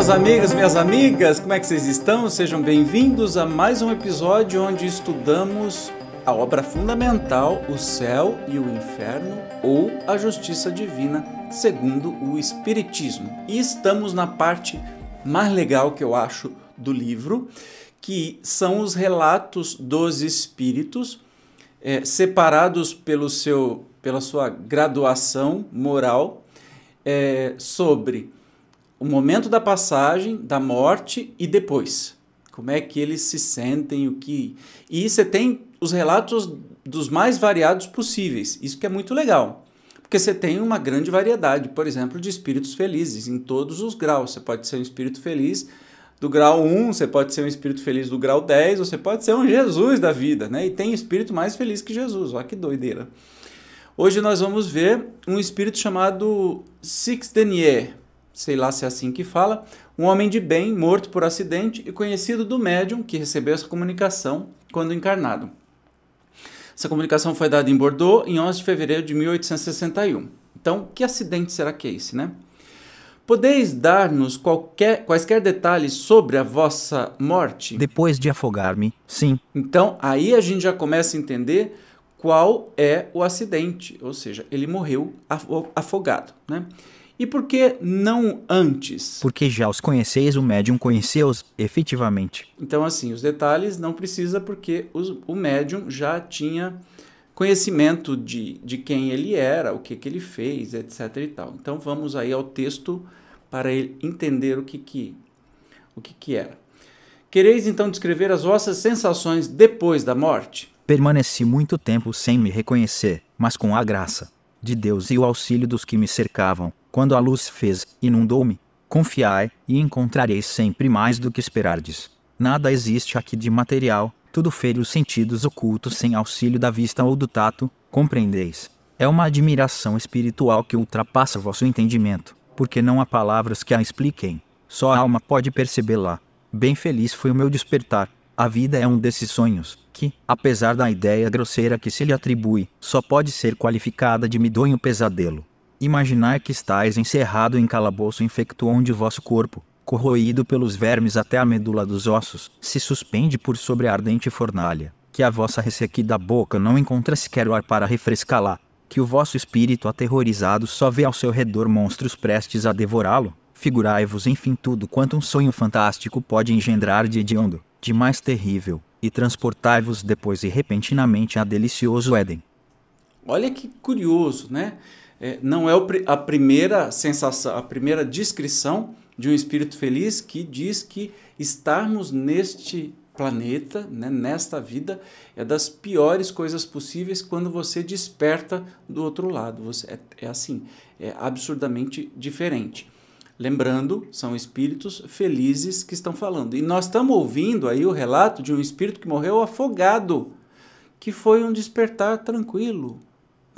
Meus amigos, minhas amigas, como é que vocês estão? Sejam bem-vindos a mais um episódio onde estudamos a obra fundamental, O Céu e o Inferno ou a Justiça Divina, segundo o Espiritismo. E estamos na parte mais legal que eu acho do livro, que são os relatos dos espíritos, é, separados pelo seu, pela sua graduação moral é, sobre o momento da passagem, da morte e depois. Como é que eles se sentem, o que. E você tem os relatos dos mais variados possíveis. Isso que é muito legal. Porque você tem uma grande variedade, por exemplo, de espíritos felizes em todos os graus. Você pode ser um espírito feliz do grau 1, você pode ser um espírito feliz do grau 10, você pode ser um Jesus da vida, né? E tem espírito mais feliz que Jesus. Olha que doideira. Hoje nós vamos ver um espírito chamado Six Denier, sei lá se é assim que fala, um homem de bem morto por acidente e conhecido do médium que recebeu essa comunicação quando encarnado. Essa comunicação foi dada em Bordeaux em 11 de fevereiro de 1861. Então, que acidente será que é esse, né? Podeis dar-nos qualquer, quaisquer detalhes sobre a vossa morte? Depois de afogar-me, sim. Então, aí a gente já começa a entender qual é o acidente, ou seja, ele morreu afogado, né? E por que não antes? Porque já os conheceis, o médium conheceu-os efetivamente. Então, assim, os detalhes não precisa porque os, o médium já tinha conhecimento de, de quem ele era, o que, que ele fez, etc. e tal. Então, vamos aí ao texto para ele entender o que, que, o que, que era. Quereis então descrever as vossas sensações depois da morte? Permaneci muito tempo sem me reconhecer, mas com a graça de Deus e o auxílio dos que me cercavam, quando a luz fez, inundou-me. Confiai, e encontrareis sempre mais do que esperardes. Nada existe aqui de material, tudo fere os sentidos ocultos sem auxílio da vista ou do tato, compreendeis? É uma admiração espiritual que ultrapassa vosso entendimento, porque não há palavras que a expliquem. Só a alma pode percebê-la. Bem feliz foi o meu despertar. A vida é um desses sonhos, que, apesar da ideia grosseira que se lhe atribui, só pode ser qualificada de medonho pesadelo. Imaginar que estáis encerrado em calabouço infecto onde vosso corpo, corroído pelos vermes até a medula dos ossos, se suspende por sobre a ardente fornalha, que a vossa ressequida boca não encontra sequer o ar para refrescá-la, que o vosso espírito aterrorizado só vê ao seu redor monstros prestes a devorá-lo, figurai-vos enfim tudo quanto um sonho fantástico pode engendrar de hediondo, de mais terrível, e transportai-vos depois e repentinamente a delicioso Éden. Olha que curioso, né? É, não é a primeira sensação, a primeira descrição de um espírito feliz que diz que estarmos neste planeta, né, nesta vida, é das piores coisas possíveis quando você desperta do outro lado. Você, é, é assim, é absurdamente diferente. Lembrando, são espíritos felizes que estão falando. E nós estamos ouvindo aí o relato de um espírito que morreu afogado, que foi um despertar tranquilo,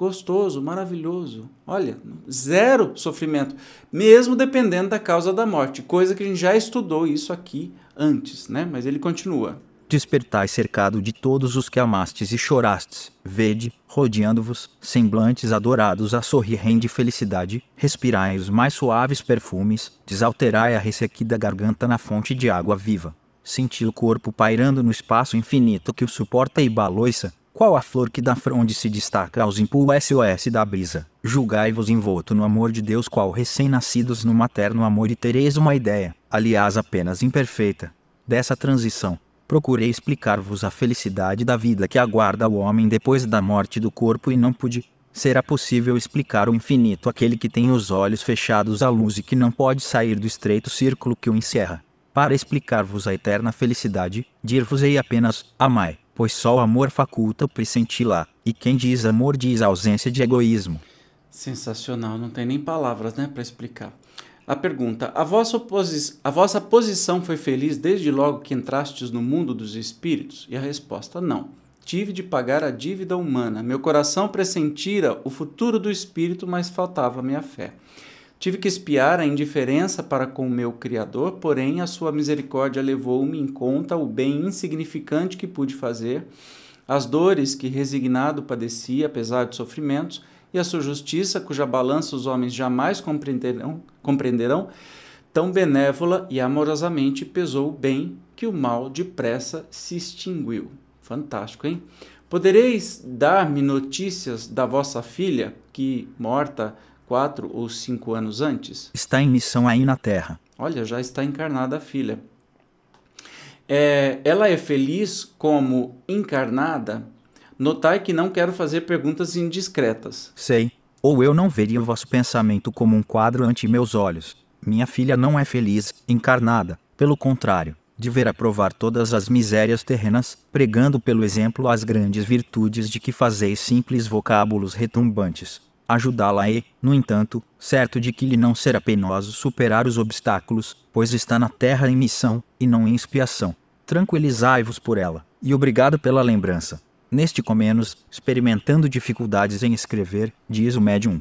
gostoso, maravilhoso. Olha, zero sofrimento, mesmo dependendo da causa da morte, coisa que a gente já estudou isso aqui antes, né? Mas ele continua. Despertai cercado de todos os que amastes e chorastes, vede, rodeando-vos, semblantes adorados a sorrirem de felicidade, respirai os mais suaves perfumes, desalterai a ressequida garganta na fonte de água viva. Senti o corpo pairando no espaço infinito que o suporta e baloiça, qual a flor que da fronde se destaca aos impulsos SOS da brisa? Julgai-vos envolto no amor de Deus, qual recém-nascidos no materno amor, e tereis uma ideia, aliás apenas imperfeita, dessa transição. Procurei explicar-vos a felicidade da vida que aguarda o homem depois da morte do corpo e não pude. Será possível explicar o infinito àquele que tem os olhos fechados à luz e que não pode sair do estreito círculo que o encerra? Para explicar-vos a eterna felicidade, dir-vos-ei apenas: amai pois só o amor faculta o pressenti-la, e quem diz amor diz ausência de egoísmo. Sensacional, não tem nem palavras, né, para explicar. A pergunta: a vossa, a vossa posição foi feliz desde logo que entrastes no mundo dos espíritos? E a resposta: não. Tive de pagar a dívida humana. Meu coração pressentira o futuro do espírito, mas faltava minha fé. Tive que espiar a indiferença para com o meu Criador, porém a sua misericórdia levou-me em conta o bem insignificante que pude fazer, as dores que resignado padeci, apesar de sofrimentos, e a sua justiça, cuja balança os homens jamais compreenderão, compreenderão tão benévola e amorosamente pesou o bem que o mal depressa se extinguiu. Fantástico, hein? Podereis dar-me notícias da vossa filha, que, morta, quatro ou cinco anos antes? Está em missão aí na Terra. Olha, já está encarnada a filha. É, ela é feliz como encarnada? Notai que não quero fazer perguntas indiscretas. Sei. Ou eu não veria o vosso pensamento como um quadro ante meus olhos. Minha filha não é feliz, encarnada. Pelo contrário, deverá provar todas as misérias terrenas, pregando pelo exemplo as grandes virtudes de que fazeis simples vocábulos retumbantes ajudá-la e, no entanto, certo de que lhe não será penoso superar os obstáculos, pois está na terra em missão, e não em expiação. Tranquilizai-vos por ela, e obrigado pela lembrança. Neste comenos, experimentando dificuldades em escrever, diz o médium.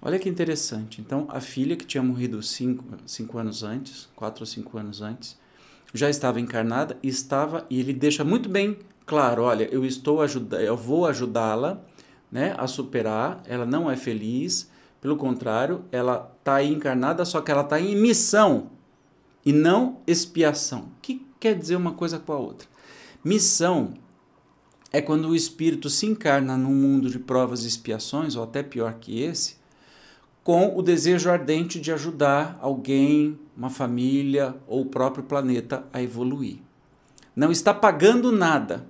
Olha que interessante. Então, a filha que tinha morrido cinco, cinco anos antes, quatro ou cinco anos antes, já estava encarnada e estava, e ele deixa muito bem claro: olha, eu estou ajudando, eu vou ajudá-la né, a superar, ela não é feliz, pelo contrário, ela está encarnada, só que ela está em missão e não expiação. O que quer dizer uma coisa com a outra? Missão é quando o espírito se encarna num mundo de provas e expiações, ou até pior que esse, com o desejo ardente de ajudar alguém, uma família ou o próprio planeta a evoluir. Não está pagando nada.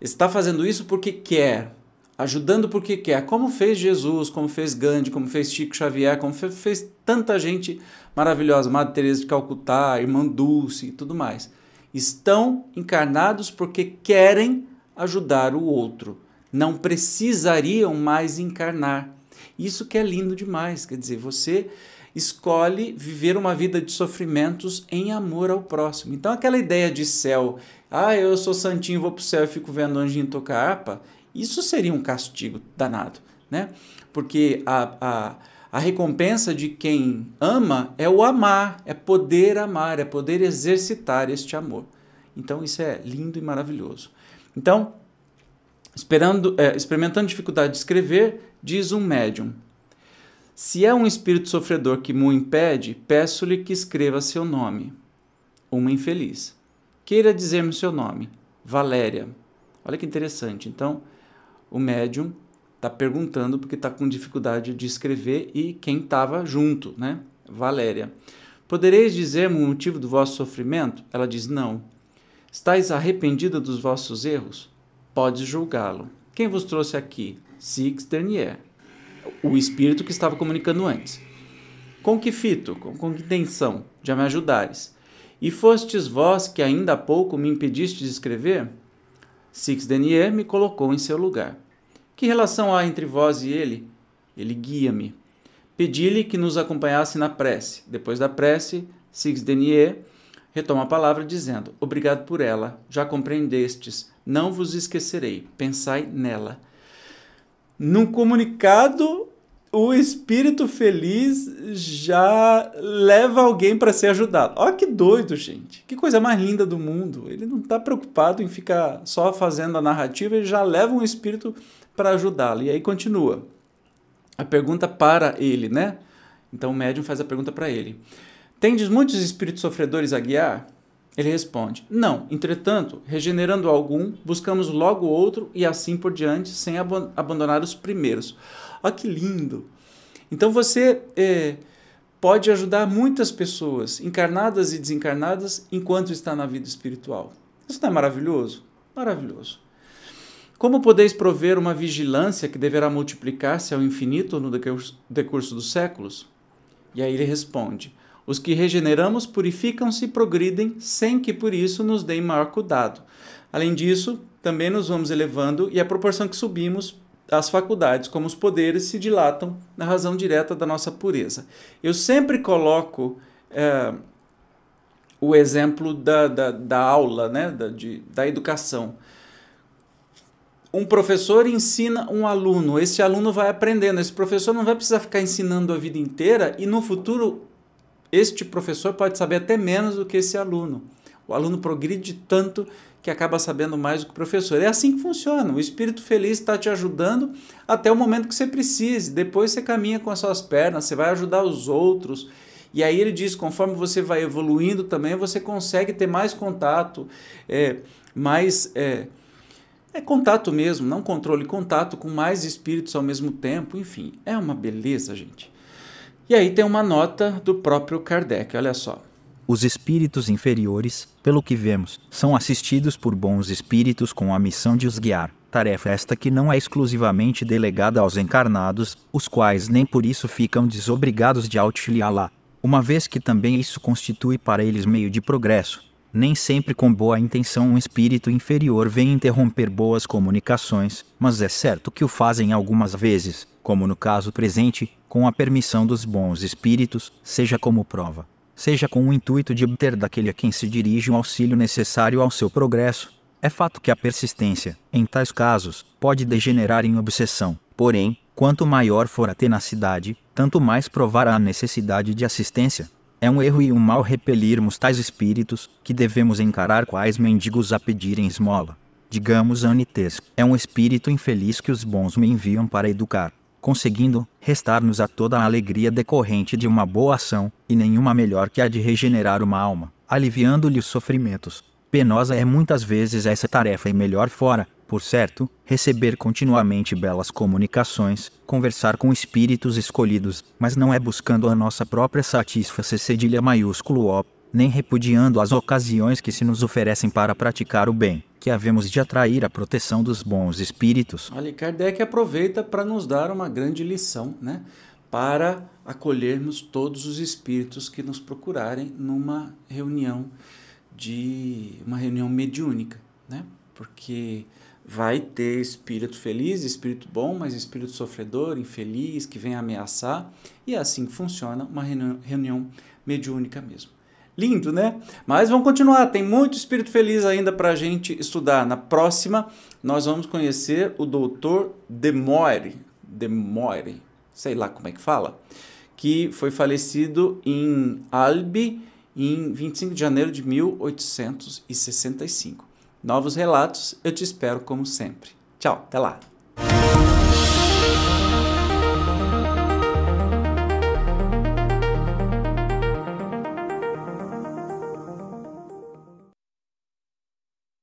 Está fazendo isso porque quer, ajudando porque quer, como fez Jesus, como fez Gandhi, como fez Chico Xavier, como fez, fez tanta gente maravilhosa, Madre Teresa de Calcutá, Irmã Dulce e tudo mais. Estão encarnados porque querem ajudar o outro. Não precisariam mais encarnar. Isso que é lindo demais, quer dizer, você escolhe viver uma vida de sofrimentos em amor ao próximo. Então aquela ideia de céu, ah, eu sou santinho, vou pro céu e fico vendo anjinho tocar harpa, isso seria um castigo danado, né? Porque a, a, a recompensa de quem ama é o amar, é poder amar, é poder exercitar este amor. Então isso é lindo e maravilhoso. Então, esperando, é, experimentando dificuldade de escrever, diz um médium: Se é um espírito sofredor que me impede, peço-lhe que escreva seu nome. Uma infeliz. Queira dizer-me seu nome. Valéria. Olha que interessante. Então, o médium está perguntando porque está com dificuldade de escrever e quem estava junto, né? Valéria. Podereis dizer-me o motivo do vosso sofrimento? Ela diz: Não. Estais arrependida dos vossos erros? Podes julgá-lo. Quem vos trouxe aqui? Six Dernier, o espírito que estava comunicando antes. Com que fito? Com, com que intenção? Já me ajudares. E fostes vós que ainda há pouco me impedistes de escrever? Six Denier me colocou em seu lugar. Que relação há entre vós e ele? Ele guia-me. Pedi-lhe que nos acompanhasse na prece. Depois da prece, Six Denier retoma a palavra dizendo: Obrigado por ela, já compreendestes, não vos esquecerei, pensai nela. Num comunicado o espírito feliz já leva alguém para ser ajudado. Olha que doido, gente. Que coisa mais linda do mundo. Ele não está preocupado em ficar só fazendo a narrativa, ele já leva um espírito para ajudá-lo. E aí continua. A pergunta para ele, né? Então o médium faz a pergunta para ele: Tendes muitos espíritos sofredores a guiar? Ele responde: Não, entretanto, regenerando algum, buscamos logo outro e assim por diante, sem abandonar os primeiros. Olha que lindo! Então você é, pode ajudar muitas pessoas, encarnadas e desencarnadas, enquanto está na vida espiritual. Isso não é maravilhoso? Maravilhoso. Como podeis prover uma vigilância que deverá multiplicar-se ao infinito no decurso dos séculos? E aí ele responde: Os que regeneramos purificam-se e progridem sem que por isso nos deem maior cuidado. Além disso, também nos vamos elevando e à proporção que subimos, as faculdades, como os poderes, se dilatam na razão direta da nossa pureza. Eu sempre coloco é, o exemplo da, da, da aula, né, da, de, da educação. Um professor ensina um aluno, esse aluno vai aprendendo, esse professor não vai precisar ficar ensinando a vida inteira e no futuro este professor pode saber até menos do que esse aluno. O aluno progride tanto que acaba sabendo mais do que o professor. É assim que funciona. O espírito feliz está te ajudando até o momento que você precise. Depois você caminha com as suas pernas, você vai ajudar os outros. E aí ele diz, conforme você vai evoluindo também, você consegue ter mais contato, é, mais é, é contato mesmo, não controle, contato com mais espíritos ao mesmo tempo. Enfim, é uma beleza, gente. E aí tem uma nota do próprio Kardec, olha só. Os espíritos inferiores, pelo que vemos, são assistidos por bons espíritos com a missão de os guiar. Tarefa esta que não é exclusivamente delegada aos encarnados, os quais nem por isso ficam desobrigados de auxiliá-la, uma vez que também isso constitui para eles meio de progresso. Nem sempre com boa intenção um espírito inferior vem interromper boas comunicações, mas é certo que o fazem algumas vezes, como no caso presente, com a permissão dos bons espíritos, seja como prova seja com o intuito de obter daquele a quem se dirige um auxílio necessário ao seu progresso. É fato que a persistência, em tais casos, pode degenerar em obsessão. Porém, quanto maior for a tenacidade, tanto mais provará a necessidade de assistência. É um erro e um mal repelirmos tais espíritos, que devemos encarar quais mendigos a pedirem esmola. Digamos Anites, é um espírito infeliz que os bons me enviam para educar conseguindo restar-nos a toda a alegria decorrente de uma boa ação, e nenhuma melhor que a de regenerar uma alma, aliviando-lhe os sofrimentos. Penosa é muitas vezes essa tarefa e melhor fora, por certo, receber continuamente belas comunicações, conversar com espíritos escolhidos, mas não é buscando a nossa própria satisfação cedilha maiúsculo O, nem repudiando as ocasiões que se nos oferecem para praticar o bem, que havemos de atrair a proteção dos bons espíritos. Olha, Kardec aproveita para nos dar uma grande lição, né? Para acolhermos todos os espíritos que nos procurarem numa reunião de uma reunião mediúnica, né? Porque vai ter espírito feliz, espírito bom, mas espírito sofredor, infeliz, que vem ameaçar, e assim funciona uma reunião mediúnica mesmo. Lindo, né? Mas vamos continuar, tem muito espírito feliz ainda para a gente estudar. Na próxima, nós vamos conhecer o doutor Demoire, Demoire, sei lá como é que fala, que foi falecido em Albi em 25 de janeiro de 1865. Novos relatos, eu te espero como sempre. Tchau, até lá!